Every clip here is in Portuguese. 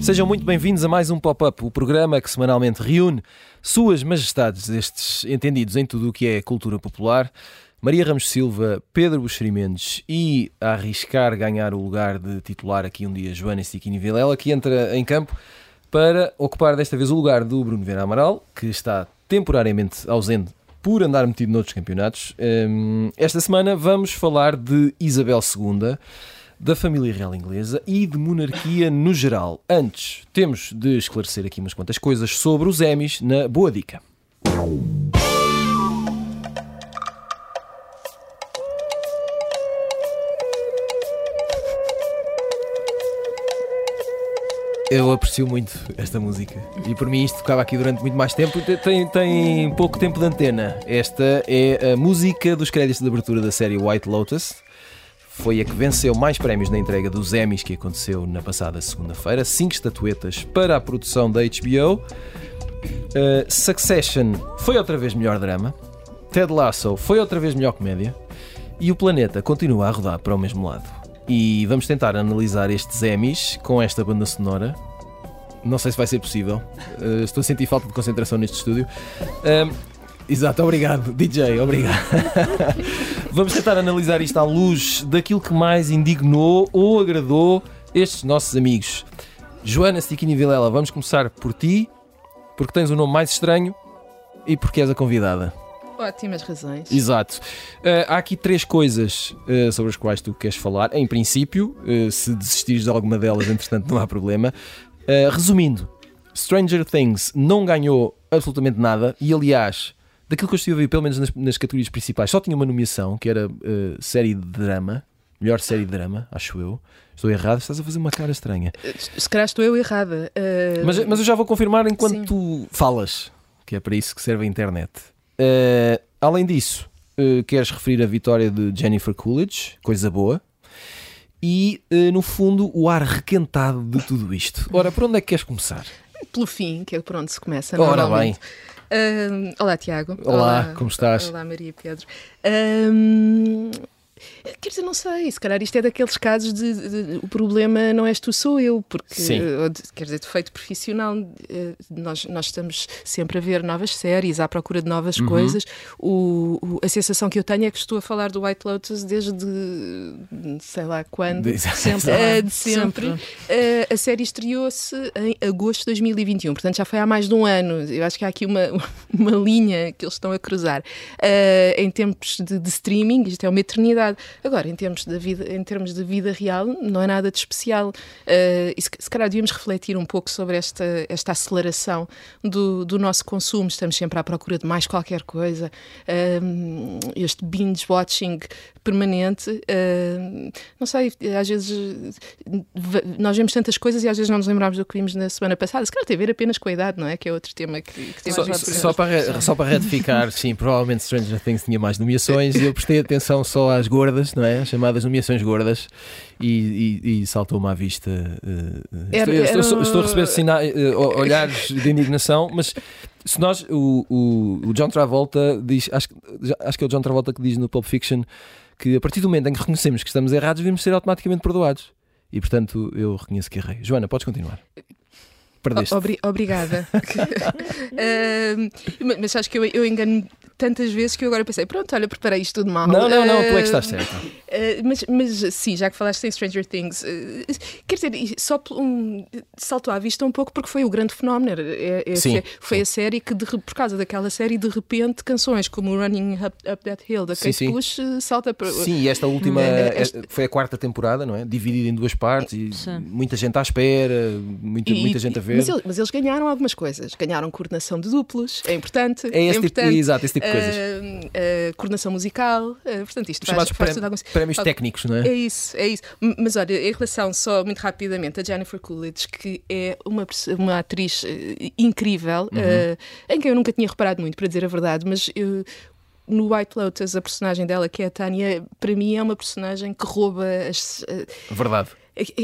Sejam muito bem-vindos a mais um Pop-Up, o programa que semanalmente reúne Suas Majestades, estes entendidos em tudo o que é cultura popular, Maria Ramos Silva, Pedro Buxeri Mendes e a arriscar ganhar o lugar de titular aqui um dia Joana Stiquini Vilela, que entra em campo para ocupar desta vez o lugar do Bruno Vera Amaral, que está temporariamente ausente por andar metido noutros campeonatos. Hum, esta semana vamos falar de Isabel II da família real inglesa e de monarquia no geral. Antes, temos de esclarecer aqui umas quantas coisas sobre os Emmys na Boa Dica. Eu aprecio muito esta música e por mim isto tocava aqui durante muito mais tempo. Tem, tem pouco tempo de antena. Esta é a música dos créditos de abertura da série White Lotus foi a que venceu mais prémios na entrega dos Emmys que aconteceu na passada segunda-feira. Cinco estatuetas para a produção da HBO. Uh, Succession foi outra vez melhor drama. Ted Lasso foi outra vez melhor comédia. E o planeta continua a rodar para o mesmo lado. E vamos tentar analisar estes Emmys com esta banda sonora. Não sei se vai ser possível. Uh, estou a sentir falta de concentração neste estúdio. Exato, obrigado, DJ, obrigado. Vamos tentar analisar isto à luz daquilo que mais indignou ou agradou estes nossos amigos. Joana Stiquini Vilela, vamos começar por ti, porque tens o nome mais estranho e porque és a convidada. Ótimas razões. Exato. Uh, há aqui três coisas uh, sobre as quais tu queres falar. Em princípio, uh, se desistires de alguma delas, entretanto, não há problema. resumindo, Stranger Things não ganhou absolutamente nada e, aliás, daquilo que eu estive a ver, pelo menos nas, nas categorias principais, só tinha uma nomeação que era série de drama, melhor série de drama, acho eu. Estou errado, estás a fazer uma cara estranha. Se calhar estou eu errada. Mas, mas eu já vou confirmar enquanto Sim. tu falas, que é para isso que serve a internet. Uh, além disso, uh, queres referir a vitória de Jennifer Coolidge, coisa boa. E, no fundo, o ar requentado de tudo isto. Ora, por onde é que queres começar? Pelo fim, que é por onde se começa. Ora bem. Uh, olá, Tiago. Olá, olá, como estás? Olá, Maria Pedro. Uh, Quer dizer, não sei, se calhar isto é daqueles casos de, de, de o problema não és tu, sou eu, porque, de, quer dizer, defeito profissional, eh, nós, nós estamos sempre a ver novas séries, à procura de novas uhum. coisas. O, o, a sensação que eu tenho é que estou a falar do White Lotus desde, sei lá quando, de, sempre. Uh, de sempre. sempre. Uh, a série estreou-se em agosto de 2021, portanto já foi há mais de um ano. Eu acho que há aqui uma, uma linha que eles estão a cruzar. Uh, em tempos de, de streaming, isto é uma eternidade verdade. Agora, em termos de vida, em termos de vida real, não é nada de especial. Uh, e se, se calhar devíamos refletir um pouco sobre esta, esta aceleração do, do nosso consumo. Estamos sempre à procura de mais qualquer coisa. Uh, este binge-watching permanente. Uh, não sei, às vezes nós vemos tantas coisas e às vezes não nos lembramos do que vimos na semana passada. Se calhar tem a ver apenas com a idade, não é? Que é outro tema que, que temos só, só, para, só para retificar, sim, provavelmente Stranger Things tinha mais nomeações e eu prestei atenção só às gordas, não é? As chamadas nomeações gordas e, e, e saltou-me à vista. Uh, era, estou, era... Estou, estou, a receber sinais, uh, olhares de indignação, mas se nós, o, o, o John Travolta diz, acho, acho que é o John Travolta que diz no Pulp Fiction que a partir do momento em que reconhecemos que estamos errados, devemos ser automaticamente perdoados. E portanto eu reconheço que errei. Joana, podes continuar. Perdeste. Obri obrigada. uh, mas acho que eu, eu engano tantas vezes que eu agora pensei, pronto, olha, preparei isto tudo mal. Não, não, não, tu é que estás certa. Uh, mas, mas sim, já que falaste em Stranger Things, uh, quer dizer, só um, saltou à vista um pouco porque foi o grande fenómeno. É, é, sim, foi sim. a série que, de, por causa daquela série, de repente, canções como Running Up, Up That Hill da Kate Bush salta para. Sim, e esta última esta... foi a quarta temporada, não é? Dividida em duas partes e sim. muita gente à espera, muita, e, muita gente a ver. Mas, mas, eles ganharam algumas coisas. Ganharam coordenação de duplos, é importante. É esse, é tipo, exato, esse tipo de coisas. Uh, coordenação musical, portanto, isto faz, faz tudo. Prémios técnicos, não é? É isso, é isso. Mas olha, em relação só muito rapidamente a Jennifer Coolidge, que é uma, uma atriz incrível, uhum. em quem eu nunca tinha reparado muito, para dizer a verdade, mas eu, no White Lotus, a personagem dela, que é a Tânia, para mim é uma personagem que rouba as. Verdade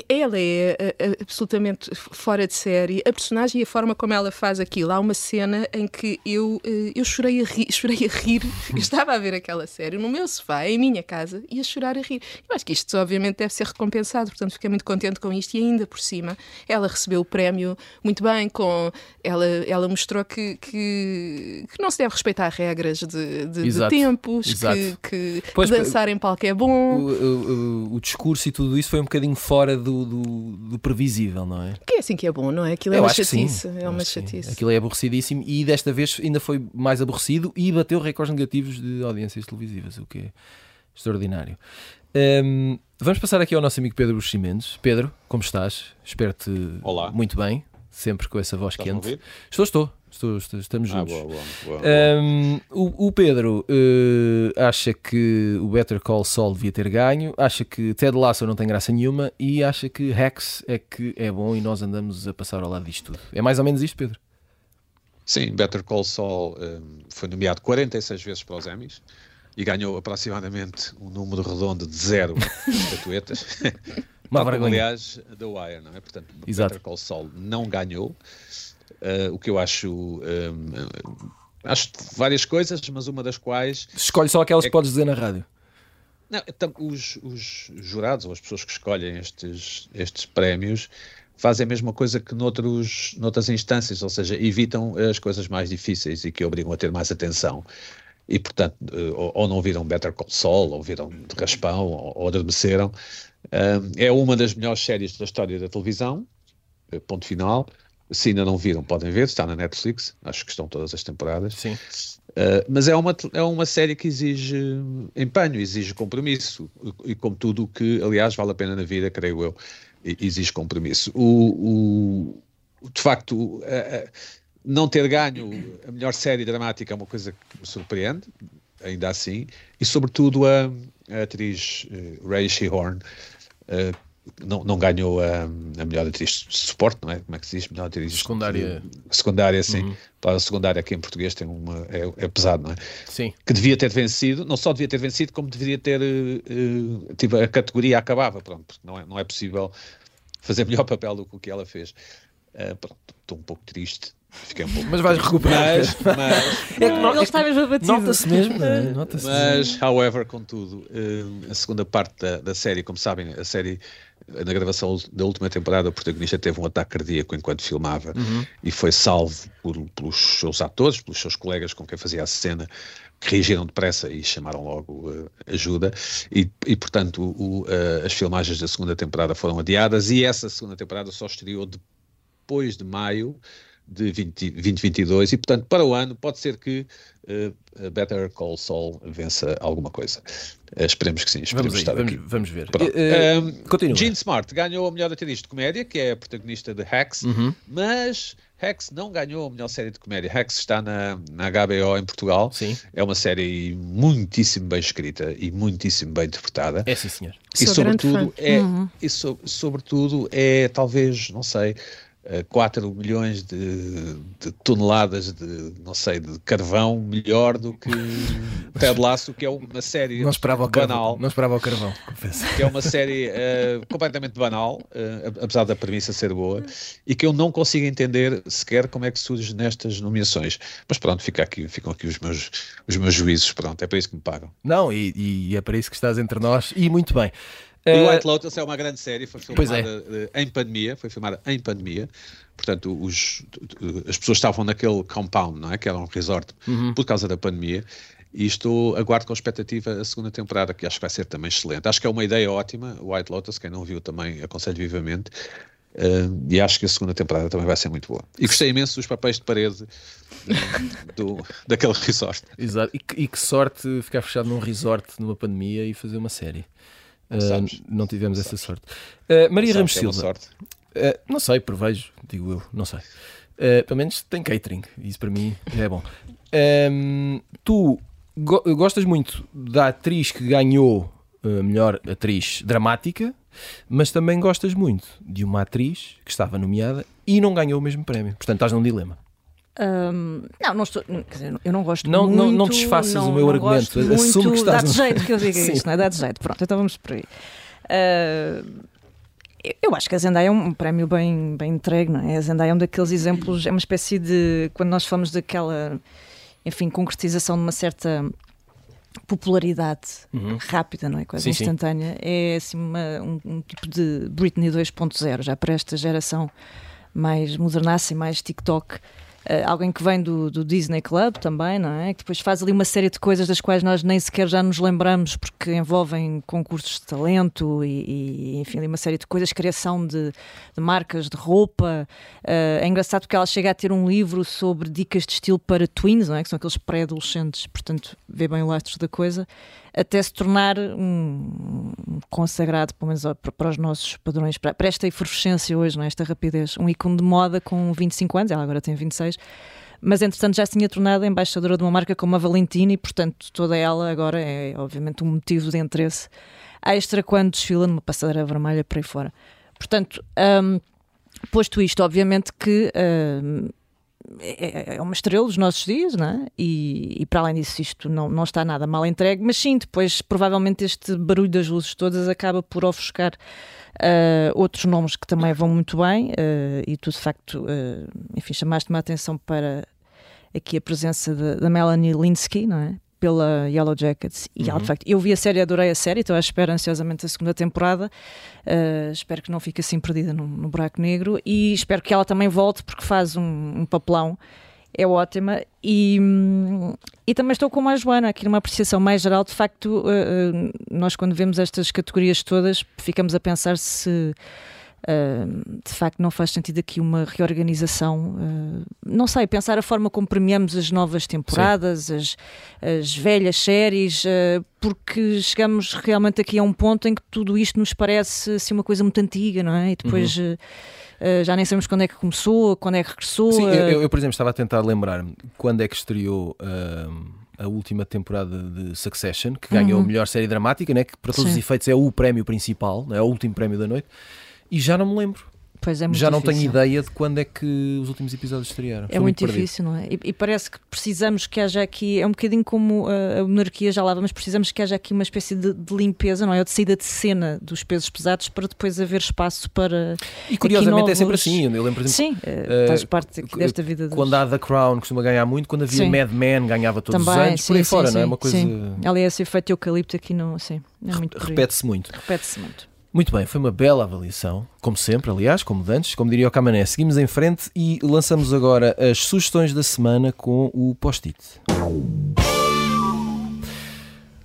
ela é absolutamente fora de série. A personagem e a forma como ela faz aquilo. Há uma cena em que eu, eh, eu chorei, a rir, chorei a rir. Eu estava a ver aquela série no meu sofá, em minha casa, e a chorar a rir. Eu acho que isto, obviamente, deve ser recompensado. Portanto, fiquei muito contente com isto. E ainda por cima, ela recebeu o prémio muito bem. Com, ela, ela mostrou que, que, que não se deve respeitar regras de, de, de tempos, Exato. que, que, pois, dançar em palco é bom. O, o, o, discurso e tudo isso foi um bocadinho fora do, do, do, previsível, não é? Que é assim que é bom, não é? Aquilo é uma chatice. É uma chatice. Aquilo é aborrecidíssimo e desta vez ainda foi mais aborrecido e bateu recordes negativos de audiências televisivas, o que é extraordinário. Um, vamos passar aqui ao nosso amigo Pedro Buximentos. Pedro, como estás? Espero-te muito bem, sempre com essa voz Estás quente. Estou, estou. Estou, estou, estamos ah, juntos. Ah, boa, boa, boa, um, o, o, Pedro uh, acha que o Better Call Saul devia ter ganho, acha que Ted Lasso não tem graça nenhuma e acha que Rex é que é bom e nós andamos a passar ao lado disto tudo. É mais ou menos isto, Pedro? Sim, Better Call Saul um, foi nomeado 46 vezes para os Emmys e ganhou aproximadamente um número redondo de zero estatuetas. Uma vergonha. Aliás, The Wire, não é? Portanto, Exato. Better Call Saul não ganhou. Uh, o que eu acho. Um, acho várias coisas, mas uma das quais. Escolhe só aquelas é... que podes dizer na rádio. Não, então, os, os, jurados ou as pessoas que escolhem estes, estes prémios fazem a mesma coisa que noutros, noutras instâncias, ou seja, evitam as coisas mais difíceis e que obrigam a ter mais atenção. E, portanto, eh, ou, ou não viram Better Call Saul, ou viram de raspão, ou, ou adormeceram. É uma das melhores séries da história da televisão, eh, ponto final. Se ainda não viram, podem ver, está na Netflix, acho que estão todas as temporadas. Sim. Uh, mas é uma, é uma série que exige empenho, exige compromisso, e, e como tudo o que, aliás, vale a pena na vida, creio eu, exige compromisso. O, o de facto, uh, uh, não ter ganho a melhor série dramática é uma coisa que me surpreende, ainda assim, e sobretudo a, a atriz Ray Shehorn, não, não ganhou a, a, melhor atriz de suporte, não é? Como é que se diz? Melhor atriz secundária. Secundária, sim. Uhum. Para a secundária aqui em português tem uma, é, é, pesado, não é? Sim. Que devia ter vencido, não só devia ter vencido, como deveria ter, uh, tipo, a categoria acabava, pronto, porque não é, não é possível fazer melhor papel do que o que ela fez. Uh, pronto, estou um pouco triste, Fiquei um pouco. Mas vais recuperar. Mas, mas, é que não, ele está mesmo abatido. Nota-se mesmo. É? Nota mas, however, contudo, a segunda parte da, da série, como sabem, a série na gravação da última temporada, o protagonista teve um ataque cardíaco enquanto filmava uhum. e foi salvo por, pelos seus atores, pelos seus colegas com quem fazia a cena, que reagiram depressa e chamaram logo uh, ajuda. E, e portanto, o, uh, as filmagens da segunda temporada foram adiadas e essa segunda temporada só estreou depois de maio de 20, 2022 e, portanto, para o ano pode ser que uh, Better Call Saul vença alguma coisa. Uh, esperemos que sim, esperemos vamos, estar vamos, aqui. Vamos ver. Uh. Gene Smart ganhou a melhor atriz de comédia, que é a protagonista de Hacks, uhum. mas Hacks não ganhou a melhor série de comédia. Hacks está na, na HBO em Portugal. Sim. É uma série muitíssimo bem escrita e muitíssimo bem interpretada. É sim, senhor. E sobretudo é, uhum. e so, sobretudo é talvez, não sei, 4 milhões de, de, toneladas de, não sei, de carvão melhor do que Ted Lasso, que é uma série não esperava banal. Carvão, não esperava o carvão, confesso. Que é uma série uh, completamente banal, uh, apesar da premissa ser boa, e que eu não consigo entender sequer como é que surge nestas nomeações. Mas pronto, fica aqui, ficam aqui os meus, os meus juízos, pronto, é para isso que me pagam. Não, e, e é para isso que estás entre nós, e muito bem. E uh, White Lotus é uma grande série, foi filmada é. em pandemia, foi filmada em pandemia. Portanto, os, as pessoas estavam naquele compound, não é? Que era um resort, uhum. por causa da pandemia. E estou, aguardo com expectativa a segunda temporada, que acho que vai ser também excelente. Acho que é uma ideia ótima, White Lotus, quem não viu também aconselho vivamente. Uh, e acho que a segunda temporada também vai ser muito boa. E gostei imenso dos papéis de parede do, daquele resort. Exato. E que, e que sorte ficar fechado num resort numa pandemia e fazer uma série. Uh, não tivemos essa sorte. Uh, Maria Ramos é Silva. Uh, não sei, prevejo, digo eu, não sei. pelo menos tem catering, isso para mim é bom. Tu go gostas muito da atriz que ganhou a melhor atriz dramática, mas também gostas muito de uma atriz que estava nomeada e não ganhou o mesmo prémio. Portanto, estás num dilema. Não, não estou, quer dizer, eu não gosto não, muito. Não, não desfaças não, o meu argumento. Assume que estás. Dá de jeito que eu diga isto, não é? Dá de jeito. Pronto, então vamos por aí. Uh, Eu acho que a Zendaya é um prémio bem, bem entregue, não é? A Zendaya é um daqueles exemplos, é uma espécie de. Quando nós falamos daquela, enfim, concretização de uma certa popularidade uhum. rápida, não é? Quase sim, instantânea. Sim. É assim uma, um, um, tipo de Britney 2.0, já para esta geração mais modernaça e mais TikTok. Uh, alguém que vem do, do, Disney Club também, não é? Que depois faz ali uma série de coisas das quais nós nem sequer já nos lembramos porque envolvem concursos de talento e, e enfim, uma série de coisas, criação de, de marcas de roupa. Uh, é engraçado porque ela chega a ter um livro sobre dicas de estilo para tweens, não é? Que são aqueles pré-adolescentes, portanto, vê bem o lastro da coisa até se tornar um consagrado, pelo menos para, os nossos padrões, para, esta efervescência hoje, não é? esta rapidez. Um ícone de moda com 25 anos, ela agora tem 26, mas entretanto já se tinha tornado embaixadora de uma marca como a Valentina e, portanto, toda ela agora é, obviamente, um motivo de interesse extra quando desfila numa passadeira vermelha para aí fora. Portanto, um, posto isto, obviamente que. Um, é, é, é uma estrela dos nossos dias, não é? E, e, para além disso, isto não, não está nada mal entregue, mas sim, depois provavelmente este barulho das luzes todas acaba por ofuscar uh, outros nomes que também vão muito bem, uh, e tu de facto, uh, enfim, chamaste-me a atenção para aqui a presença da Melanie Linsky, não é? Pela Yellow Jackets. E uhum. de facto, eu vi a série, adorei a série, estou à espera ansiosamente da segunda temporada. Uh, espero que não fique assim perdida no, no, buraco negro e espero que ela também volte porque faz um, um papelão. É ótima e, e também estou com a Joana aqui numa apreciação mais geral. De facto, uh, nós quando vemos estas categorias todas ficamos a pensar se Uh, de facto, não faz sentido aqui uma reorganização. Uh, não sei, pensar a forma como premiamos as novas temporadas, as, as, velhas séries, uh, porque chegamos realmente aqui a um ponto em que tudo isto nos parece assim, uma coisa muito antiga, não é? E depois. Uhum. Uh, já nem sabemos quando é que começou, quando é que regressou. Sim, eu, eu, por exemplo, estava a tentar lembrar-me quando é que estreou uh, a última temporada de Succession, que ganhou uhum. a melhor série dramática, né, que para todos Sim. os efeitos é o prémio principal, é o último prémio da noite e já não me lembro. Pois é já não difícil. tenho ideia de quando é que os últimos episódios estrearam. É muito, muito difícil, não é? E, e, parece que precisamos que haja aqui, é um bocadinho como a, a monarquia já lá mas precisamos que haja aqui uma espécie de, de, limpeza, não é? Ou de saída de cena dos pesos pesados para depois haver espaço para. E curiosamente novos... é sempre assim. Eu lembro, por exemplo, Sim, uh, faz parte desta vida. Quando há The Crown costuma ganhar muito, quando havia sim. Mad Men ganhava todos Também, os anos, sim, por aí sim, fora, não é? Uma coisa. Sim. Ali esse efeito eucalipto aqui não, sim, é muito Repete-se muito. Repete-se muito. Muito bem, foi uma bela avaliação, como sempre, aliás, como dantes, como diria o Camané. Seguimos em frente e lançamos agora as sugestões da semana com o post-it.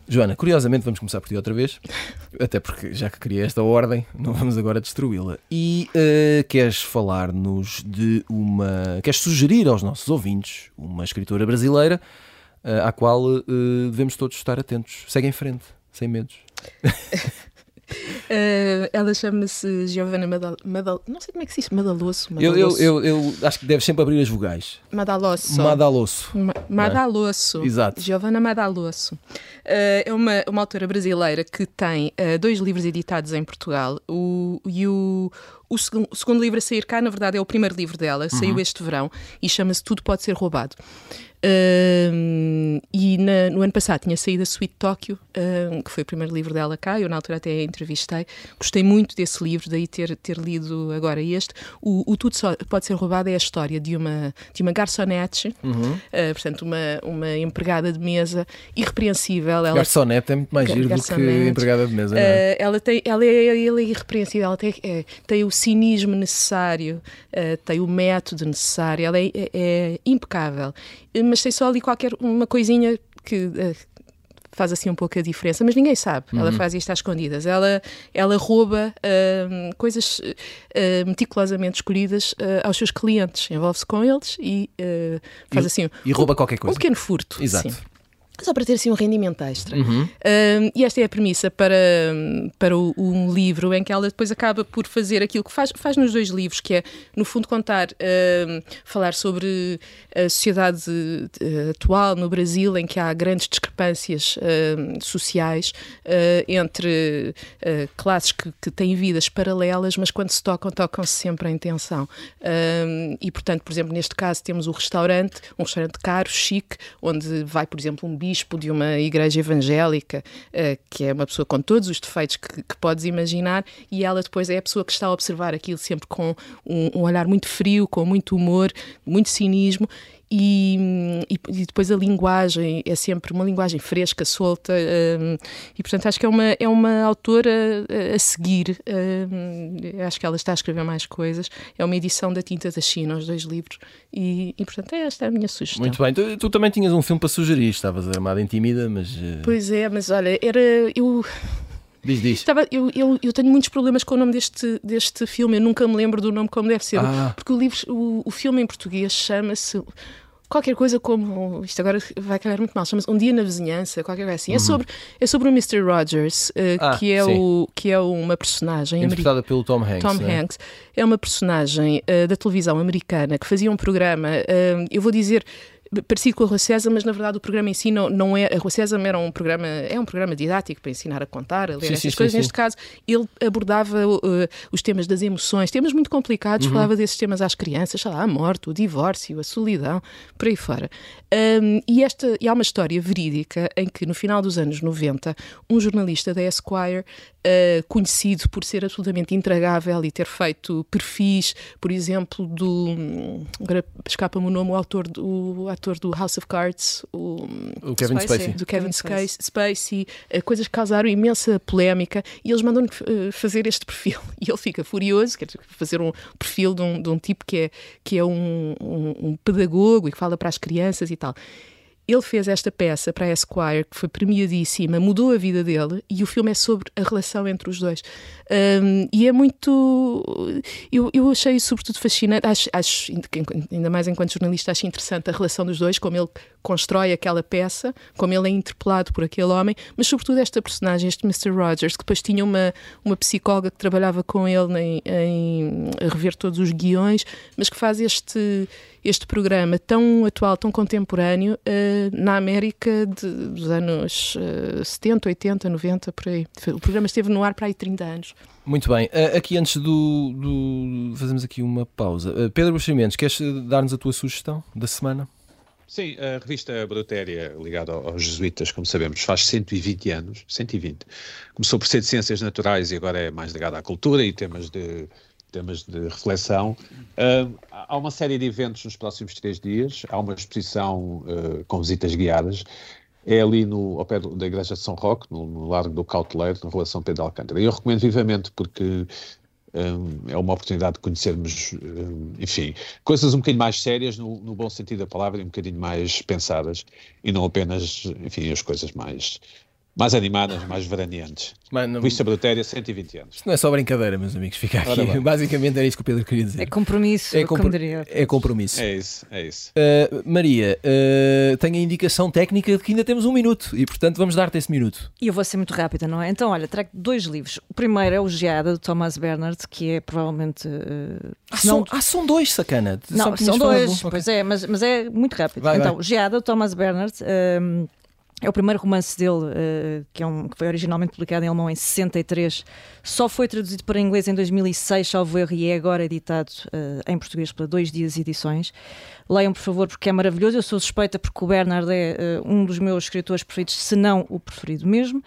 Joana, curiosamente vamos começar por ti outra vez, até porque já que queria esta ordem, não vamos agora destruí-la. E uh, queres falar-nos de uma. Queres sugerir aos nossos ouvintes uma escritora brasileira uh, à qual uh, devemos todos estar atentos. Segue em frente, sem medos. Uh, ela chama-se Giovanna Madal, Madal, Não sei como é que se diz, Madalosso. Madalosso. Eu, eu, eu, acho que deve sempre abrir as vogais. Madalosso. Madalosso. Ma Madalosso. É? Exato. Giovanna Madalosso. Uh, é uma, uma autora brasileira que tem uh, dois livros editados em Portugal. O, e o, o, segundo, o segundo livro a sair cá, na verdade, é o primeiro livro dela. Saiu uhum. este verão e chama-se Tudo Pode Ser Roubado. Uh, e na, no ano passado tinha saído a Sweet Tóquio, uh, que foi o primeiro livro dela cá. Eu, na altura, até a entrevistei. Gostei muito desse livro, daí ter, ter lido agora este. O, o Tudo Só Pode Ser Roubado é a história de uma, de uma garçonete, uhum. uh, portanto, uma, uma empregada de mesa irrepreensível. Ela, garçonete é muito mais giro do que empregada de mesa. É? ela, tem, ela, é, ela é irrepreensível, ela tem, é, tem o cinismo necessário, tem o método necessário, ela é, é, é impecável mas tem só ali qualquer uma coisinha que uh, faz assim um pouco a diferença, mas ninguém sabe. Uhum. Ela faz isto às escondidas. Ela, ela rouba uh, coisas uh, meticulosamente escolhidas aos seus clientes, envolve-se com eles e faz e, assim. E rouba qualquer coisa. Um pequeno furto. Exato. Sim só para ter assim um rendimento extra. Uhum. e esta é a premissa para, para o, um livro em que ela depois acaba por fazer aquilo que faz, faz nos dois livros, que é, no fundo, contar, falar sobre a sociedade uh, atual no Brasil, em que há grandes discrepâncias uh, sociais uh, entre classes que, que, têm vidas paralelas, mas quando se tocam, tocam-se sempre em tensão. e, portanto, por exemplo, neste caso temos o restaurante, um restaurante caro, chique, onde vai, por exemplo, um bicho bispo de uma igreja evangélica, uh, que é uma pessoa com todos os defeitos que, que, podes imaginar, e ela depois é a pessoa que está a observar aquilo sempre com um, um olhar muito frio, com muito humor, muito cinismo, e, e, depois a linguagem é sempre uma linguagem fresca, solta, um, e portanto acho que é uma, é uma autora a, a seguir. Um, acho que ela está a escrever mais coisas. É uma edição da Tinta da China, os dois livros, e, e portanto é esta é a minha sugestão. Muito bem, tu, tu também tinhas um filme para sugerir, estavas armada em tímida, mas. Uh... Pois é, mas olha, era. Eu Diz, diz. Estava, eu, eu, eu, tenho muitos problemas com o nome deste, deste filme, eu nunca me lembro do nome como deve ser, ah. porque o, livro, o, o filme em português chama-se qualquer coisa como. Isto agora vai calhar muito mal, chama-se Um Dia na Vizinhança, qualquer coisa assim. É uhum. É, sobre, é sobre o Mr. Rogers, uh, ah, que, é o, que é uma personagem. Interpretada pelo Tom Hanks. Tom né? Hanks. É uma personagem uh, da televisão americana que fazia um programa, uh, eu vou dizer parecido com a Rua César, mas na verdade o programa em si não, não é. A Rua César era um programa, é um programa didático para ensinar a contar, a ler sim, essas sim, coisas. Sim, Neste caso, ele abordava uh, os temas das emoções, temas muito complicados, uhum. falava desses temas às crianças, sei lá, a morte, o divórcio, a solidão, por aí fora. Um, e, esta, e há uma história verídica em que no final dos anos 90, um jornalista da Esquire uh, conhecido por ser absolutamente intragável e ter feito perfis, por exemplo, do. Agora escapa-me o nome, o autor do, o ator do House of Cards, o, o Kevin Spacey. Spacey. Do Kevin Spacey, Spacey uh, coisas que causaram imensa polémica e eles mandam-lhe uh, fazer este perfil. E ele fica furioso, quer fazer um perfil de um, de um tipo que é, que é um, um, um pedagogo e que fala para as crianças e tal. Ele fez esta peça para a Esquire, que foi premiadíssima, mudou a vida dele, e o filme é sobre a relação entre os dois. Um, e é muito. Eu, eu achei sobretudo fascinante, acho, acho, ainda mais enquanto jornalista, acho interessante a relação dos dois, como ele constrói aquela peça, como ele é interpelado por aquele homem, mas sobretudo esta personagem, este Mr. Rogers, que depois tinha uma, uma psicóloga que trabalhava com ele em, em rever todos os guiões, mas que faz este este programa tão atual, tão contemporâneo, uh, na América de, dos anos uh, 70, 80, 90, por aí. O programa esteve no ar para aí 30 anos. Muito bem. Uh, aqui antes do, do, Fazemos aqui uma pausa. Uh, Pedro Buxamentos, queres dar-nos a tua sugestão da semana? Sim, a revista Brutéria, ligada aos jesuítas, como sabemos, faz 120 anos, 120. Começou por ser de ciências naturais e agora é mais ligada à cultura e temas de temas de reflexão. Uh, há uma série de eventos nos próximos três dias. Há uma exposição uh, com visitas guiadas. É ali no, ao pé da Igreja de São Roque, no, no Largo do Cauteleiro, na Rua São Pedro de Alcântara. E eu recomendo vivamente porque um, é uma oportunidade de conhecermos, um, enfim, coisas um bocadinho mais sérias, no, no, bom sentido da palavra, e um bocadinho mais pensadas, e não apenas, enfim, as coisas mais mais animadas, mais veraneantes. Mano, Vista Brutéria, 120 anos. Isto não é só brincadeira, meus amigos, fica aqui. Basicamente era isso que o Pedro queria dizer. É compromisso, é, compro é compromisso. É isso, é isso. Uh, Maria, uh, tenho a indicação técnica de que ainda temos um minuto e, portanto, vamos dar-te esse minuto. E eu vou ser muito rápida, não é? Então, olha, trago dois livros. O primeiro é o Geada, do Thomas Bernard, que é provavelmente. Uh, ah, não... são, ah, são dois, sacana. Não, são dois, pois é, mas, mas é muito rápido. Vai, então, vai. Geada, do Thomas Bernard. É o primeiro romance dele, uh, que, é um, que foi originalmente publicado em alemão em 63. Só foi traduzido para inglês em 2006, salvo erro, e é agora editado uh, em português pela Dois Dias Edições. Leiam, por favor, porque é maravilhoso. Eu sou suspeita porque o Bernard é uh, um dos meus escritores preferidos, se não o preferido mesmo.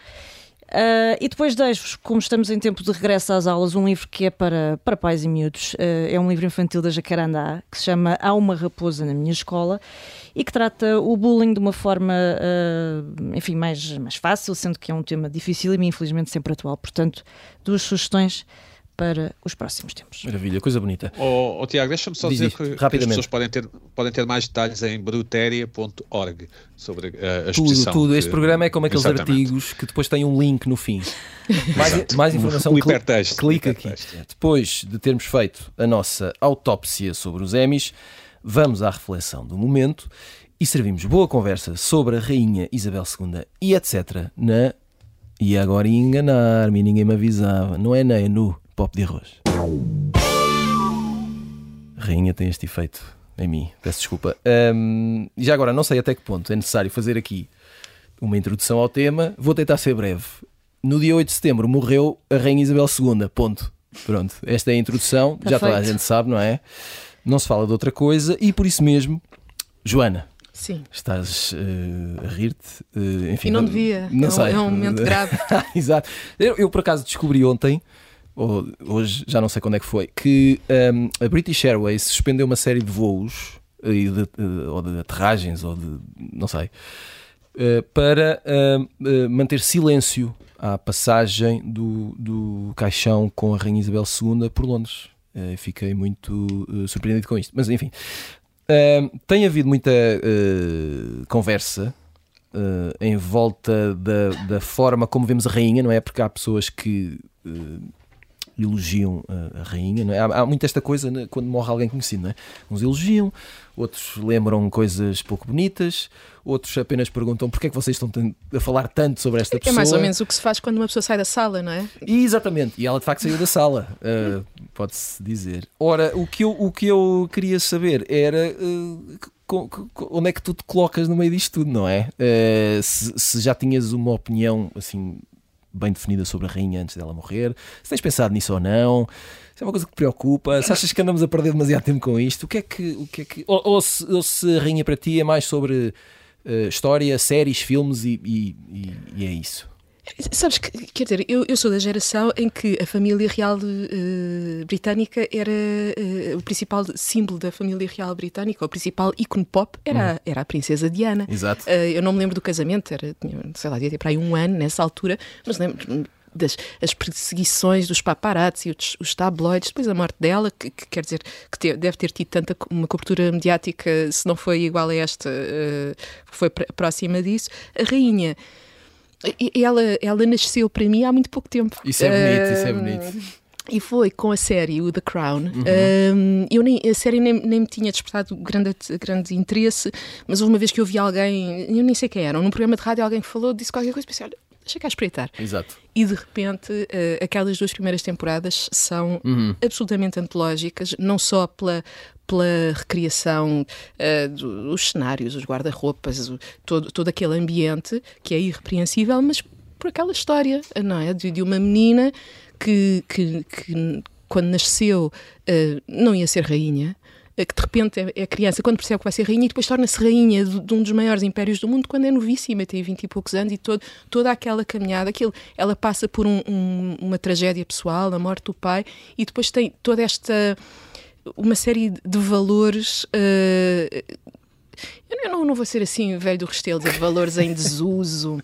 Uh, e depois deixo-vos, como estamos em tempo de regresso às aulas, um livro que é para, para pais e miúdos. Uh, é um livro infantil da Jacarandá, que se chama Há uma Raposa na Minha Escola e que trata o bullying de uma forma, uh, enfim, mais, mais fácil, sendo que é um tema difícil e infelizmente sempre atual. Portanto, duas sugestões para os próximos tempos. Maravilha, coisa bonita. Oh, oh Tiago, deixa-me só Diz dizer que, que, as pessoas podem ter, podem ter mais detalhes em brutéria.org sobre uh, a exposição. Tudo, tudo. Este programa é como aqueles Exatamente. artigos que depois têm um link no fim. mais, mais informação, o hipertexto, clica aqui. Depois de termos feito a nossa autópsia sobre os Emmys, vamos à reflexão do momento e servimos boa conversa sobre a Rainha Isabel II e etc. na e agora enganar-me, ninguém me avisava. Não é nem, é no pop de arroz. Rainha tem este efeito em mim, peço desculpa. Um, já agora, não sei até que ponto é necessário fazer aqui uma introdução ao tema. Vou tentar ser breve. No dia 8 de setembro morreu a Rainha Isabel II. Ponto. Pronto, esta é a introdução. já toda a gente sabe, não é? Não se fala de outra coisa e por isso mesmo, Joana, Sim. Estás uh, a rir-te. Uh, enfim, e não devia. Não é, sei. é um momento grave. Exato. Eu, eu, por acaso, descobri ontem, ou hoje, já não sei quando é que foi, que um, a British Airways suspendeu uma série de voos, de, de, ou de aterragens, ou de. não sei. Uh, para manter silêncio à passagem do, do caixão com a Rainha Isabel II por Londres. fiquei muito surpreendido com isto. Mas enfim, tem havido muita conversa em volta da, da, forma como vemos a rainha, não é? Porque há pessoas que elogiam a, a rainha, é? Há, há muito esta coisa né? quando morre alguém conhecido, não é? Uns elogiam, outros lembram coisas pouco bonitas, outros apenas perguntam porque é que vocês estão a falar tanto sobre esta pessoa. É mais ou menos o que se faz quando uma pessoa sai da sala, não é? E, exatamente, e ela de facto saiu da sala, uh, pode-se dizer. Ora, o que eu, o que eu queria saber era. Uh, onde é que tu te colocas no meio disto tudo, não é? Uh, se, se, já tinhas uma opinião assim bem definida sobre a rainha antes dela morrer, se tens pensado nisso ou não, se é uma coisa que te preocupa, se achas que andamos a perder demasiado tempo com isto, o que é que. O que, é que ou, ou, se, ou se a rainha para ti é mais sobre uh, história, séries, filmes e, e, e, é isso? Sabes que, quer dizer, eu, eu sou da geração em que a família real uh, britânica era uh, o principal símbolo da família real britânica, o principal ícone pop era, uhum. era a princesa Diana. Exato. Uh, eu não me lembro do casamento, era, sei lá, devia ter para aí um ano nessa altura, mas lembro das as perseguições dos paparazzi, os, os tabloides, depois a morte dela, que, que quer dizer que te, deve ter tido tanta uma cobertura mediática, se não foi igual a esta, foi próxima disso. A rainha ela, ela nasceu para mim há muito pouco tempo. Isso é bonito, uh, isso é bonito. E foi com a série o The Crown. Uhum. eu nem, a série nem, nem me tinha despertado grande, grande interesse, mas houve uma vez que eu vi alguém, eu nem sei quem era, num programa de rádio alguém que falou, disse qualquer coisa, pensei, olha, deixa cá espreitar. Exato. E de repente, uh, aquelas duas primeiras temporadas são uhum. absolutamente antológicas, não só pela, pela recriação uh, dos cenários, os guarda-roupas, todo, todo aquele ambiente que é irrepreensível, mas por aquela história, não é? De, de uma menina que, que, que quando nasceu uh, não ia ser rainha, que de repente é, é criança, quando percebe que vai ser rainha, e depois torna-se rainha de, de, um dos maiores impérios do mundo, quando é novíssima, tem 20 e poucos anos, e todo, toda aquela caminhada, aquilo, ela passa por um, um, uma tragédia pessoal, a morte do pai, e depois tem toda esta. uma série de valores. Uh, eu não, não vou ser assim velho do restelo de valores em desuso, uh,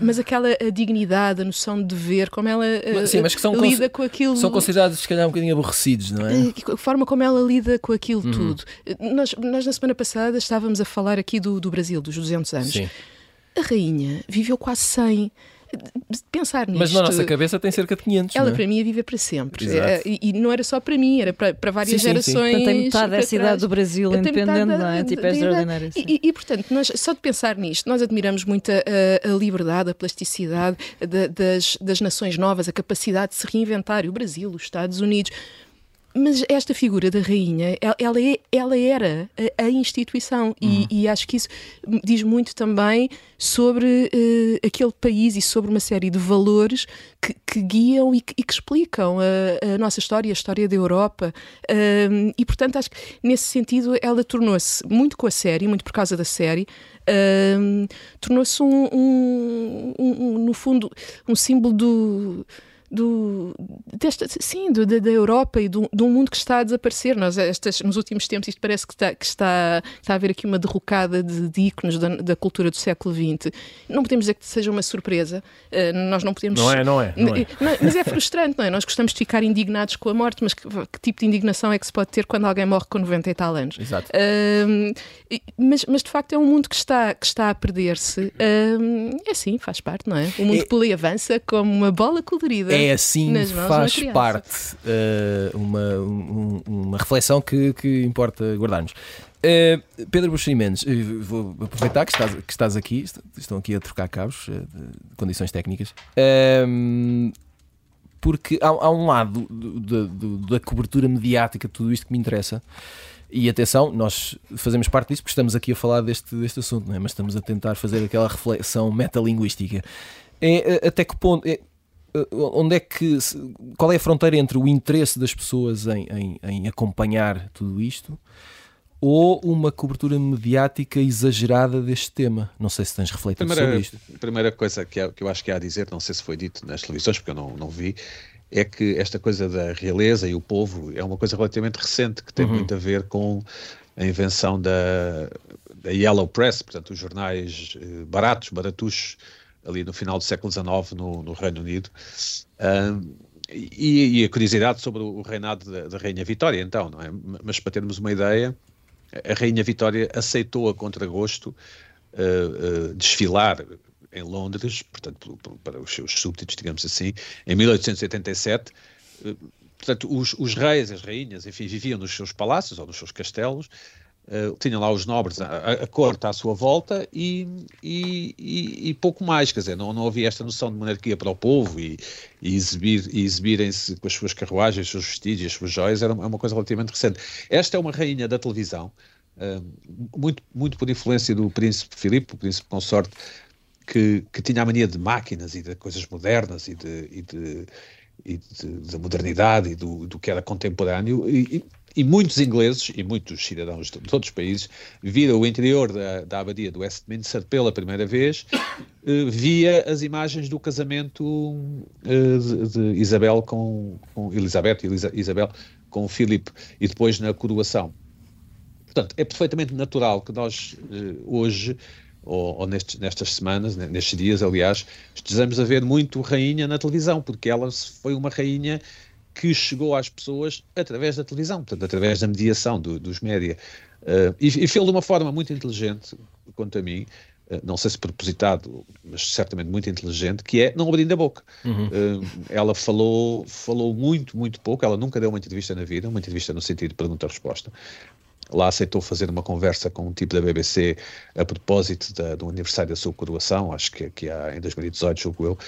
mas aquela a dignidade, a noção de dever, como ela uh, Sim, mas que são lida com aquilo. São considerados, se calhar, um bocadinho aborrecidos, não é? Uh, a forma como ela lida com aquilo uhum. tudo. Nós, nós, na semana passada, estávamos a falar aqui do, do Brasil, dos 200 anos. Sim. A rainha viveu quase 100 pensar nisto. Mas na nossa cabeça tem cerca de 500. Ela é? para mim ia viver para sempre. É, e, e, não era só para mim, era para, para várias sim, gerações. Sim, sim. Portanto, tem metade dessa idade do Brasil independente, não é? Tipo, é extraordinário. E, e, portanto, nós, só de pensar nisto, nós admiramos muito a, a liberdade, a plasticidade da, das, das nações novas, a capacidade de se reinventar. O Brasil, os Estados Unidos. Mas esta figura da rainha, ela, é, ela era a, instituição uhum. e, e, acho que isso diz muito também sobre uh, aquele país e sobre uma série de valores que, que guiam e que, e que explicam a, a, nossa história, a história da Europa. Uh, e portanto acho que nesse sentido ela tornou-se muito com a série, muito por causa da série, uh, tornou-se um, um, um, no fundo um símbolo do do, desta, sim, do, da, da, Europa e do, de um mundo que está a desaparecer. Nós, estas, nos últimos tempos, isto parece que está, que está, está a haver aqui uma derrocada de, de ícones da, da, cultura do século XX. Não podemos dizer que seja uma surpresa. Uh, nós não podemos. Não é, não é. Não é. Mas é frustrante, não é? Nós gostamos de ficar indignados com a morte, mas que, que, tipo de indignação é que se pode ter quando alguém morre com 90 e tal anos? Exato. Uh, mas, mas de facto é um mundo que está, que está a perder-se. Uh, é assim, faz parte, não é? O mundo é... pula e avança como uma bola colorida é assim, faz parte uh, uma, um, uma reflexão que, que importa guardarmos. Uh, Pedro Buxeri Mendes, vou aproveitar que estás, que estás aqui, estão aqui a trocar cabos, uh, de condições técnicas, uh, porque há, há, um lado do, do, da cobertura mediática de tudo isto que me interessa. E atenção, nós fazemos parte disso porque estamos aqui a falar deste, deste assunto, é? mas estamos a tentar fazer aquela reflexão metalinguística. É, até que ponto. É, eh, onde é que qual é a fronteira entre o interesse das pessoas em, em, em acompanhar tudo isto ou uma cobertura mediática exagerada deste tema? Não sei se tens refletido primeira, sobre isto. A primeira coisa que, é, que eu acho que há a dizer, não sei se foi dito nas televisões, porque eu não, não vi, é que esta coisa da realeza e o povo é uma coisa relativamente recente, que tem uhum. muito a ver com a invenção da, da Yellow Press, portanto, os jornais eh, baratos, baratuchos, ali no final do século XIX no, no Reino Unido. Um, e, e, a curiosidade sobre o reinado da, da, Rainha Vitória, então, não é? Mas para termos uma ideia, a Rainha Vitória aceitou a contragosto uh, uh, desfilar em Londres, portanto, para os seus súbditos, digamos assim, em 1887. Uh, portanto, os, os reis, as rainhas, enfim, viviam nos seus palácios ou nos seus castelos Uh, tinha lá os nobres, a, a corte à sua volta e, e, e, e, pouco mais, quer dizer, não, não havia esta noção de monarquia para o povo e, exibir, exibirem-se com as suas carruagens, os seus vestidos, as suas joias, era uma, é uma coisa relativamente recente. Esta é uma rainha da televisão, uh, muito, muito por influência do príncipe Filipe, o príncipe consorte, que, que tinha a mania de máquinas e de coisas modernas e de, e de, e de modernidade e do, do que era contemporâneo e, e muitos ingleses e muitos cidadãos de, outros países viram o interior da, da abadia do Westminster pela primeira vez uh, via as imagens do casamento uh, de, de, Isabel com, com Elizabeth e Isabel com Filipe e depois na coroação. Portanto, é perfeitamente natural que nós uh, hoje ou, ou nestes, nestas semanas, nestes dias, aliás, estejamos a ver muito rainha na televisão, porque ela foi uma rainha que chegou às pessoas através da televisão, portanto, através da mediação do, dos média. Uh, e, e fez de uma forma muito inteligente, quanto a mim, uh, não sei se propositado, mas certamente muito inteligente, que é não abrindo a boca. Uhum. Uh, ela falou, falou muito, muito pouco, ela nunca deu uma entrevista na vida, uma entrevista no sentido de pergunta-resposta lá aceitou fazer uma conversa com um tipo da BBC a propósito da, do aniversário da sua coroação, acho que, que há em 2018, julgo eu.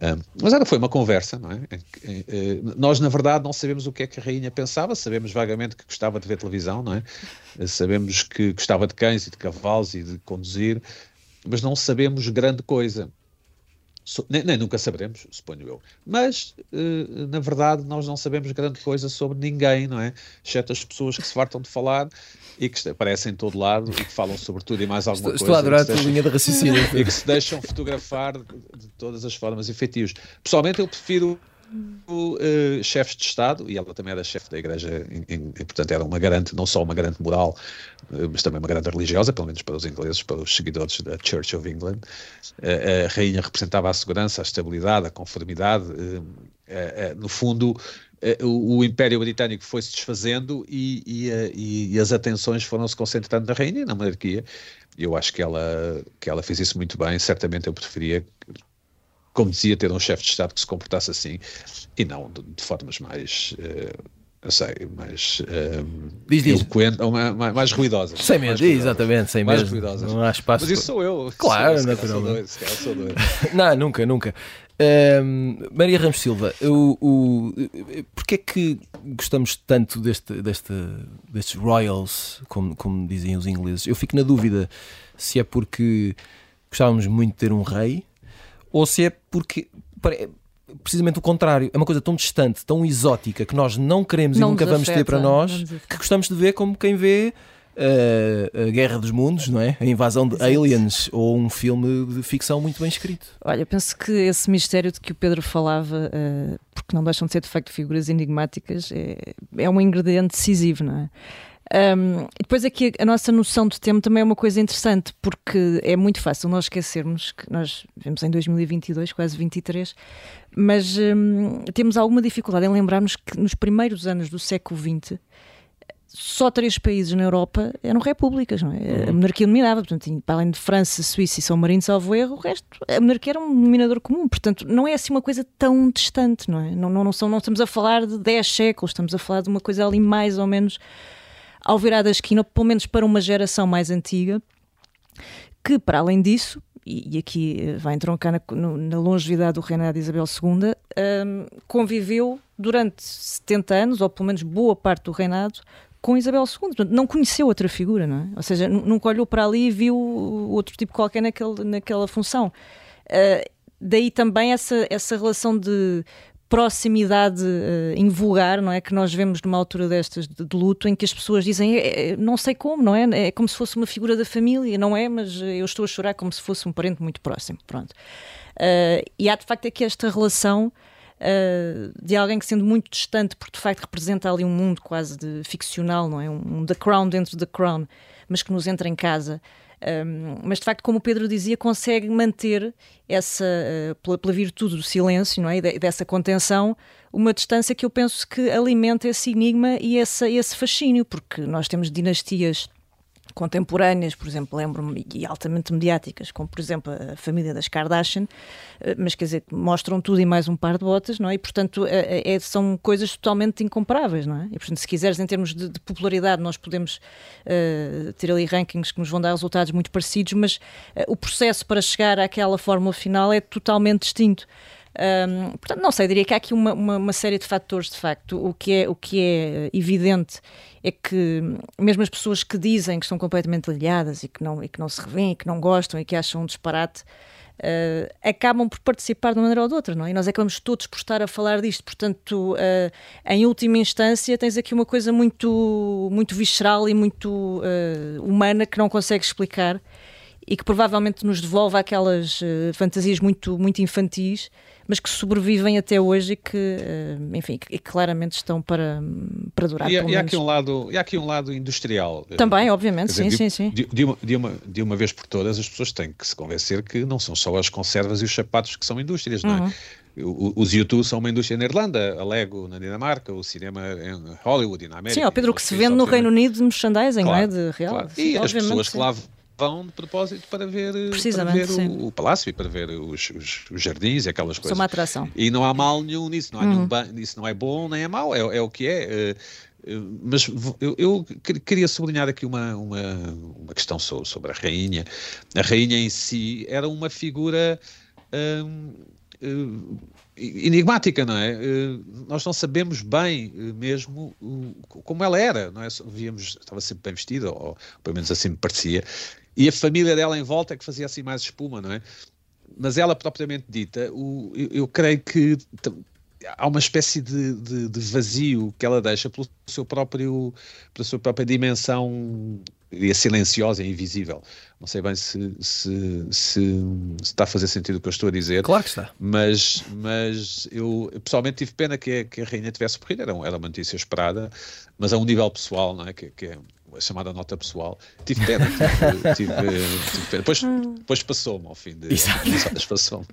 Um, mas era foi uma conversa, não é? Nós, na verdade, não sabemos o que é que a rainha pensava, sabemos vagamente que gostava de ver televisão, não é? Sabemos que gostava de cães e de cavalos e de conduzir, mas não sabemos grande coisa. Nem, nem, nunca saberemos, suponho eu. Mas, uh, na verdade, nós não sabemos grande coisa sobre ninguém, não é? Exceto as pessoas que se fartam de falar e que aparecem em todo lado e que falam sobre tudo e mais alguma estou, coisa. Estou a adorar a tua linha de raciocínio. E que se deixam fotografar de, de todas as formas efetivas. Pessoalmente, eu prefiro uh, chefes de Estado, e ela também era chefe da Igreja, e, e, portanto era uma garante, não só uma garante moral, uh, mas também uma garante religiosa, pelo menos para os ingleses, para os seguidores da Church of England. Uh, a rainha representava a segurança, a estabilidade, a conformidade, no fundo. O, o, Império Britânico foi-se desfazendo e, e, e, as atenções foram-se concentrando na rainha e na monarquia. Eu acho que ela, que ela fez isso muito bem. Certamente eu preferia como dizia, ter um chefe de Estado que se comportasse assim e não de, de formas mais. Uh, eu sei, mais uh, diz, diz. eloquente, ou mais, mais, mais ruidosas. Sem medo, exatamente, sem mais medo. ruidosas. Não há espaço. Mas isso sou eu. Claro, sou, naturalmente. Sou doido, sou doido. não, nunca, nunca. Um, Maria Ramos Silva, o, o, porquê é que gostamos tanto deste, deste, destes Royals, como, como dizem os ingleses? Eu fico na dúvida se é porque gostávamos muito de ter um rei ou se é porque precisamente o contrário, é uma coisa tão distante, tão exótica que nós não queremos não e nunca vamos afeta, ter para nós que gostamos de ver como quem vê uh, a Guerra dos Mundos, não é? A invasão de Exato. aliens ou um filme de ficção muito bem escrito. Olha, penso que esse mistério de que o Pedro falava, uh, porque não deixam de ser de facto figuras enigmáticas, é, é um ingrediente decisivo, não é? Um, depois aqui a nossa noção de tempo também é uma coisa interessante, porque é muito fácil nós esquecermos que nós vivemos em 2022, quase 23, mas um, temos alguma dificuldade em lembrarmos que nos primeiros anos do século XX só três países na Europa eram repúblicas, não é? Uhum. A monarquia dominava, portanto, para além de França, Suíça e São Marino, salvo erro, o resto, a monarquia era um denominador comum, portanto, não é assim uma coisa tão distante, não é? Não, não, não, são, não estamos a falar de 10 séculos, estamos a falar de uma coisa ali mais ou menos ao virar da esquina, pelo menos para uma geração mais antiga, que para além disso, e, aqui eh, vai entroncar na, na longevidade do reinado de Isabel II, um, conviveu durante 70 anos, ou pelo menos boa parte do reinado, com Isabel II. Portanto, não conheceu outra figura, não é? Ou seja, nunca olhou para ali e viu outro tipo qualquer naquele, naquela função. Uh, daí também essa, essa relação de proximidade uh, invulgar, não é? Que nós vemos numa altura destas de, de luto, em que as pessoas dizem, é, é, não sei como, não é? É como se fosse uma figura da família, não é? Mas eu estou a chorar como se fosse um parente muito próximo, pronto. Uh, e há de facto aqui esta relação uh, de alguém que sendo muito distante, porque de facto representa ali um mundo quase de ficcional, não é? Um, um The Crown dentro da Crown, mas que nos entra em casa. Um, mas de facto, como o Pedro dizia, consegue manter essa, uh, pela, pela, virtude do silêncio não é? e dessa contenção, uma distância que eu penso que alimenta esse enigma e esse fascínio, porque nós temos dinastias contemporâneas, por exemplo, lembro-me, e altamente mediáticas, como por exemplo a família das Kardashian, eh, mas quer dizer, mostram tudo e mais um par de botas, não é? E portanto é, é, são coisas totalmente incomparáveis, não é? E portanto, se quiseres, em termos de, de popularidade, nós podemos uh, ter ali rankings que nos vão dar resultados muito parecidos, mas uh, o processo para chegar àquela fórmula final é totalmente distinto. Um, portanto, não sei, diria que há aqui uma, uma, uma, série de fatores, de facto. O que, é, o que é evidente é que, mesmo as pessoas que dizem que estão completamente aliadas e que não, e que não se revêem, que não gostam e que acham um disparate, uh, acabam por participar de uma maneira ou de outra, não é? E nós acabamos todos por estar a falar disto. Portanto, uh, em última instância, tens aqui uma coisa muito, muito visceral e muito uh, humana que não consegues explicar e que provavelmente nos devolve aquelas fantasias muito, muito infantis mas que sobrevivem até hoje e que, eh, enfim, que claramente estão para, para durar. E, e há aqui um lado, e há aqui um lado industrial. Também, obviamente, dizer, sim, de, sim, sim. De, de, uma, de, uma, de uma vez por todas, as pessoas têm que se convencer que não são só as conservas e os sapatos que são indústrias, não é? Uhum. Os YouTube são uma indústria na Irlanda, a Lego na Dinamarca, o cinema em Hollywood e na América. Sim, ó Pedro, que se vende no Reino Unido de merchandising, claro, não é? De real. Claro. E as pessoas que lá vão de propósito para ver, para ver o, o, palácio e para ver os, os, os, jardins e aquelas coisas. São uma atração. E não há mal nenhum nisso, não, há uhum. nenhum, isso não é bom nem é mau, é, é o que é. Uh, mas eu, eu, queria sublinhar aqui uma, uma, uma questão sobre a rainha. A rainha em si era uma figura uh, enigmática, não é? nós não sabemos bem mesmo como ela era, não é? Víamos, estava sempre bem vestida, ou pelo menos assim me parecia, e a família dela em volta é que fazia assim mais espuma, não é? Mas ela propriamente dita, o, eu, eu creio que há uma espécie de, de, de, vazio que ela deixa pelo seu próprio, pela sua própria dimensão e silenciosa e invisível. Não sei bem se, se, se, se, está a fazer sentido o que eu estou a dizer. Claro que está. Mas, mas eu pessoalmente tive pena que a, que a rainha tivesse morrido, era, era uma notícia esperada, mas a um nível pessoal, não é? Que, que é a chamada nota pessoal. Tive pena, tive, tive, tive pena. Depois, depois passou-me ao fim de horas, passou-me.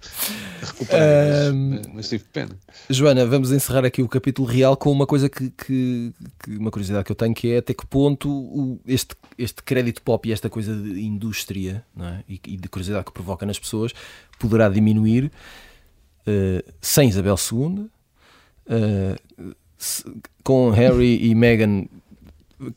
Recuperei, mas, mas, tive pena. Joana, vamos encerrar aqui o capítulo real com uma coisa que, que, que uma curiosidade que eu tenho, que é até que ponto este, este crédito pop e esta coisa de indústria é? e, e, de curiosidade que provoca nas pessoas poderá diminuir uh, sem Isabel II, uh, eh, se, com Harry e Meghan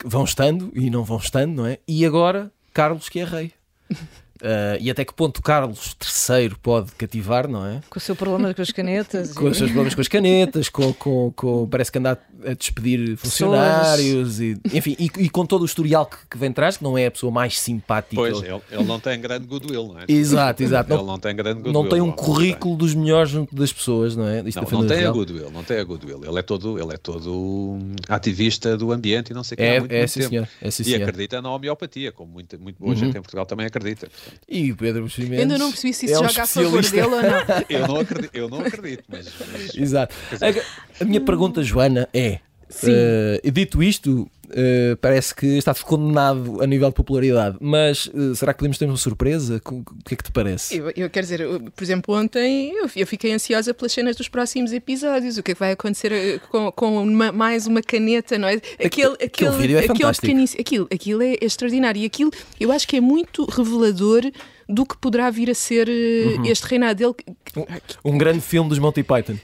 vão estando e não vão estando, não é? E agora Carlos que é rei. Uh, e até que ponto Carlos III pode cativar, não é? Com o seu problema com as canetas. com e... os seus problemas com as canetas, com, com, com, parece que anda a despedir funcionários, e, enfim, e, e, com todo o historial que, que, vem atrás, que não é a pessoa mais simpática. Pois, ele, ele não tem grande goodwill, não é? Exato, exato. Ele não, não tem grande goodwill. Não tem um currículo dos melhores junto das pessoas, não é? Isto não, não tem a goodwill, não tem a goodwill. Ele é todo, ele é todo ativista do ambiente e não sei o que. É, muito, é, muito sim, senhor. é sim, E acredita na homeopatia, como muito, muito boa uhum. gente em Portugal também acredita. E o Pedro Ainda não percebi se isso é um joga a favor dele ou não. eu não acredito, eu não acredito mas, mas... Exato. A, a, minha pergunta, Joana, é: uh, dito isto, Uh, parece que está condenado a nível de popularidade, mas uh, será que podemos ter uma surpresa? O que é que te parece? Eu, eu quero dizer, eu, por exemplo, ontem eu, eu, fiquei ansiosa pelas cenas dos próximos episódios. O que é que vai acontecer com, com uma, mais uma caneta, não é? Aquele, aquele, aquele vídeo é aquele fantástico. Aquilo, aquilo é extraordinário e aquilo eu acho que é muito revelador do que poderá vir a ser eh, uhum. este reinado dele. Um, um, grande filme dos Monty Python.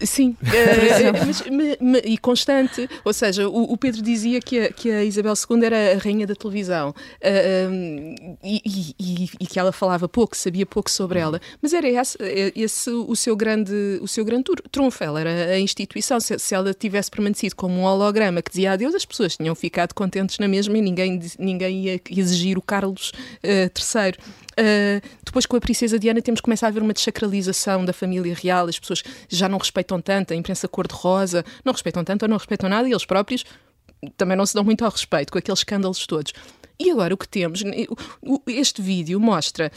Sim, uh, mas, me, me, e constante. Ou seja, o, o, Pedro dizia que a, que a Isabel II era a rainha da televisão uh, um, e, e, e, que ela falava pouco, sabia pouco sobre ela, mas era esse, esse o seu grande, o seu grande trunfo. Ela era a instituição. Se, se, ela tivesse permanecido como um holograma que dizia adeus, as pessoas tinham ficado contentes na mesma e ninguém, ninguém ia exigir o Carlos III. Uh, depois, com a Princesa Diana, temos começado a haver uma desacralização da família real, as pessoas já não respeitam tanto, a imprensa cor-de-rosa, não respeitam tanto ou não respeitam nada, e eles próprios também não se dão muito ao respeito com aqueles escândalos todos. E agora o que temos, este vídeo mostra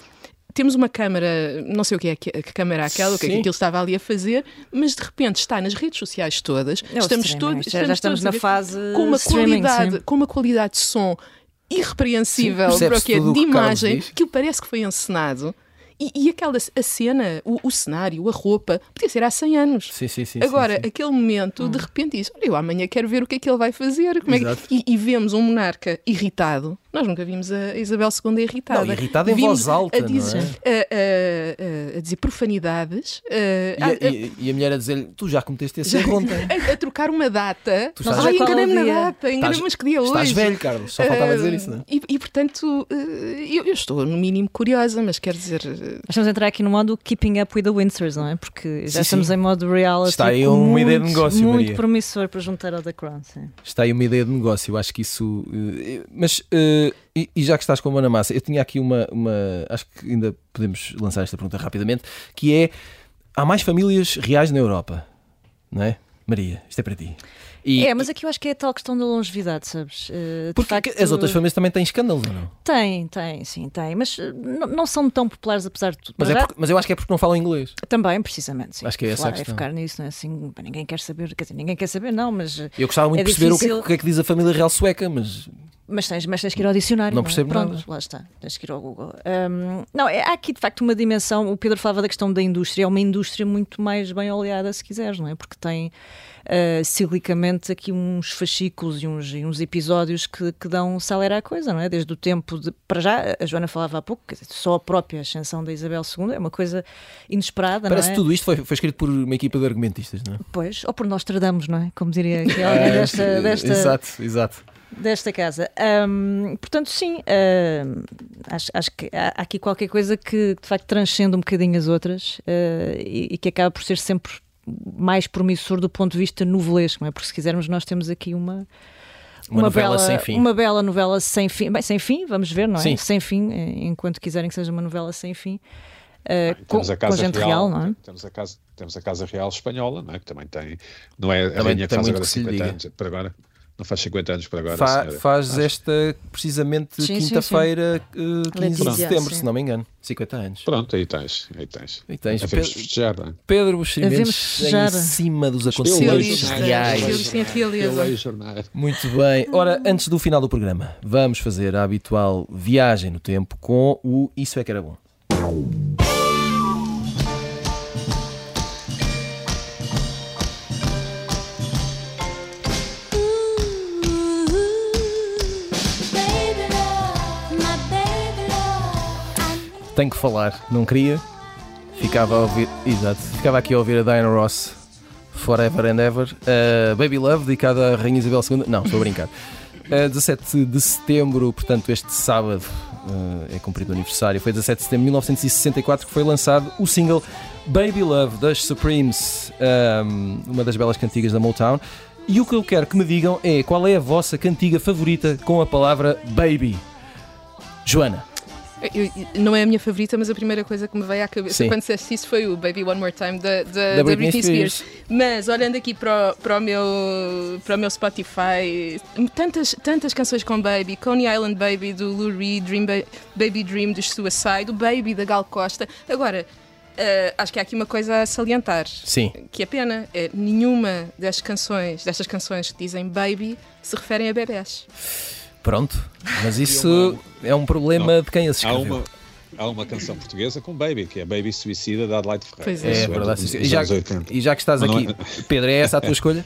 temos uma câmara, não sei o que é que, que câmara é aquela, o que é que aquilo estava ali a fazer, mas de repente está nas redes sociais todas. É estamos todos, já, já estamos, na fase com uma qualidade, sim. com uma qualidade de som irrepreensível Sim, para o que é de imagem, que parece que foi encenado. E, e, aquela a cena, o, o, cenário, a roupa, podia ser há 100 anos. Sim, sim, sim, Agora, sim, aquele momento, de hum. repente, diz: Olha, eu amanhã quero ver o que é que ele vai fazer. Como é que... e, e, vemos um monarca irritado. Nós nunca vimos a Isabel II irritada. Não, irritada em voz alta. A dizer, é? a, a, a, dizer profanidades. E, e, e, a mulher a dizer: Tu já cometeste esse erro ontem. A, trocar uma data. Tu Ai, enganei-me na data. Enganei-me, mas que dia hoje? Estás velho, Carlos. Só faltava uh, dizer isso, não é? E, portanto, uh, eu, eu, estou no mínimo curiosa, mas quer dizer. Nós estamos a entrar aqui no modo Keeping Up with the Windsors, não é? Porque já sim, estamos sim. em modo reality. Está aí uma muito, ideia de negócio. Muito Maria. promissor para juntar ao The Crown. Sim. Está aí uma ideia de negócio. Eu acho que isso. Mas, uh, e, e, já que estás com a mão na massa, eu tinha aqui uma, uma. Acho que ainda podemos lançar esta pergunta rapidamente, que é: há mais famílias reais na Europa? Não é? Maria, isto é para ti. E, é, mas aqui eu acho que é a tal questão da longevidade, sabes? Uh, porque facto, as outras famílias também têm escândalos, não? Tem, tem, sim, tem. Mas uh, não são tão populares apesar de tudo. Mas, é porque, mas eu acho que é porque não falam inglês. Também, precisamente, sim. Acho que é essa claro, a questão. É focar nisso, não é assim, ninguém quer saber, quer dizer, ninguém quer saber, não, mas. Eu gostava muito é de perceber difícil... o, que é, o que, é, que diz a família real sueca, mas. Mas tens, mas tens que ir ao dicionário. Não, não é? percebo Pronto, nada. lá está. Tens que ir ao Google. Um, não, é, há aqui de facto uma dimensão. O Pedro falava da questão da indústria. É uma indústria muito mais bem oleada, se quiseres, não é? Porque tem uh, ciclicamente aqui uns fascículos e uns, e uns episódios que, que dão salera à coisa, não é? Desde o tempo de. Para já, a Joana falava há pouco, dizer, só a própria ascensão da Isabel II é uma coisa inesperada. Parece não é? tudo isto foi, foi escrito por uma equipa de argumentistas, não é? Pois, ou por nós tradamos, não é? Como diria aqui alguém desta, desta. Exato, exato desta casa. Um, portanto, sim, uh, acho, acho, que há, aqui qualquer coisa que de facto transcende um bocadinho as outras uh, e, e, que acaba por ser sempre mais promissor do ponto de vista novelesco, não é? Porque se quisermos, nós temos aqui uma. Uma, uma novela bela, sem fim. Uma bela novela sem fim. Bem, sem fim, vamos ver, não é? Sim. Sem fim, eh, enquanto quiserem que seja uma novela sem fim. Uh, com, com, gente real, real, não é? Temos a, casa, temos a Casa Real Espanhola, não é? que também tem. Não é a rainha que faz agora 50 anos, para agora. Não faz 50 anos para agora. Fa faz esta precisamente quinta-feira, 15 de setembro, se não me engano. 50 anos. Pronto, aí tens. Aí tens. Aí tens. Pedro, festejar, não é? Pedro Buxerimentos em cima dos acontecimentos reais. Muito bem. Ora, antes do final do programa, vamos fazer a habitual viagem no tempo com o Isso é que era bom. Tenho que falar, não queria. Ficava a ouvir, exato, ficava aqui a ouvir a Diana Ross Forever and Ever. Uh, Baby Love, dedicada à Rainha Isabel II. Não, estou a brincar. Uh, 17 de setembro, portanto, este sábado uh, é cumprido o aniversário. Foi 17 de setembro de 1964 que foi lançado o single Baby Love das Supremes, um, uma das belas cantigas da Motown. E o que eu quero que me digam é qual é a vossa cantiga favorita com a palavra baby. Joana. Eu, não é a minha favorita, mas a primeira coisa que me veio à cabeça Sim. quando disseste isso foi o Baby One More Time da, da, da, Britney, Britney Spears. Spears. Mas olhando aqui para o, para, o meu, para o meu Spotify, tantas, tantas canções com Baby, Coney Island Baby do Lou Reed, Dream ba Baby Dream dos Suicide, o Baby da Gal Costa. Agora, Uh, acho que há aqui uma coisa a salientar. Sim. Que é pena. É, nenhuma destas canções, destas canções que dizem baby se referem a bebés. Pronto, mas isso é um problema não, de quem as escreveu. Há uma, há uma canção portuguesa com Baby, que é Baby Suicida da Adelaide Ferreira. Pois é, é, é verdade. E já, e já que estás aqui, é... Pedro, é essa a tua escolha?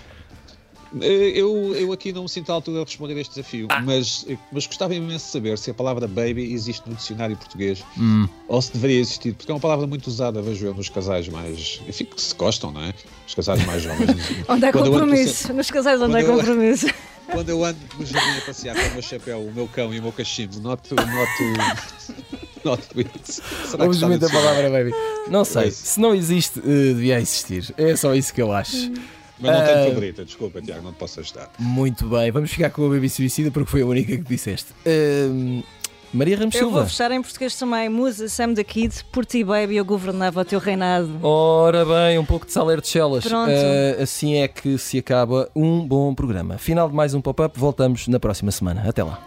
Eh, eu, eu aqui não me sinto à altura de responder a este desafio, ah. mas, mas gostava imenso de saber se a palavra baby existe no dicionário português hum. ou se deveria existir, porque é uma palavra muito usada, vejo eu, nos casais mais. Enfim, que se gostam, não é? Os casais mais jovens. onde é compromisso? Nos casais onde é compromisso? quando eu ando no jardim a passear com o meu chapéu, o meu cão e o meu cachimbo, noto. noto Not Ouves muito a palavra baby. Não sei, se não existe, uh, devia existir. É só isso que eu acho. Mas não tenho uh, favorita, desculpa, Tiago, não te posso ajudar. Muito bem, vamos ficar com a Baby Suicida porque foi a única que disseste. Uh, Maria Ramos eu Silva. vou fechar em português também. Musa, Sam the Kid, por ti, baby, eu governava o teu reinado. Ora bem, um pouco de saler de chelas. Pronto. Uh, assim é que se acaba um bom programa. Final de mais um pop-up, voltamos na próxima semana. Até lá.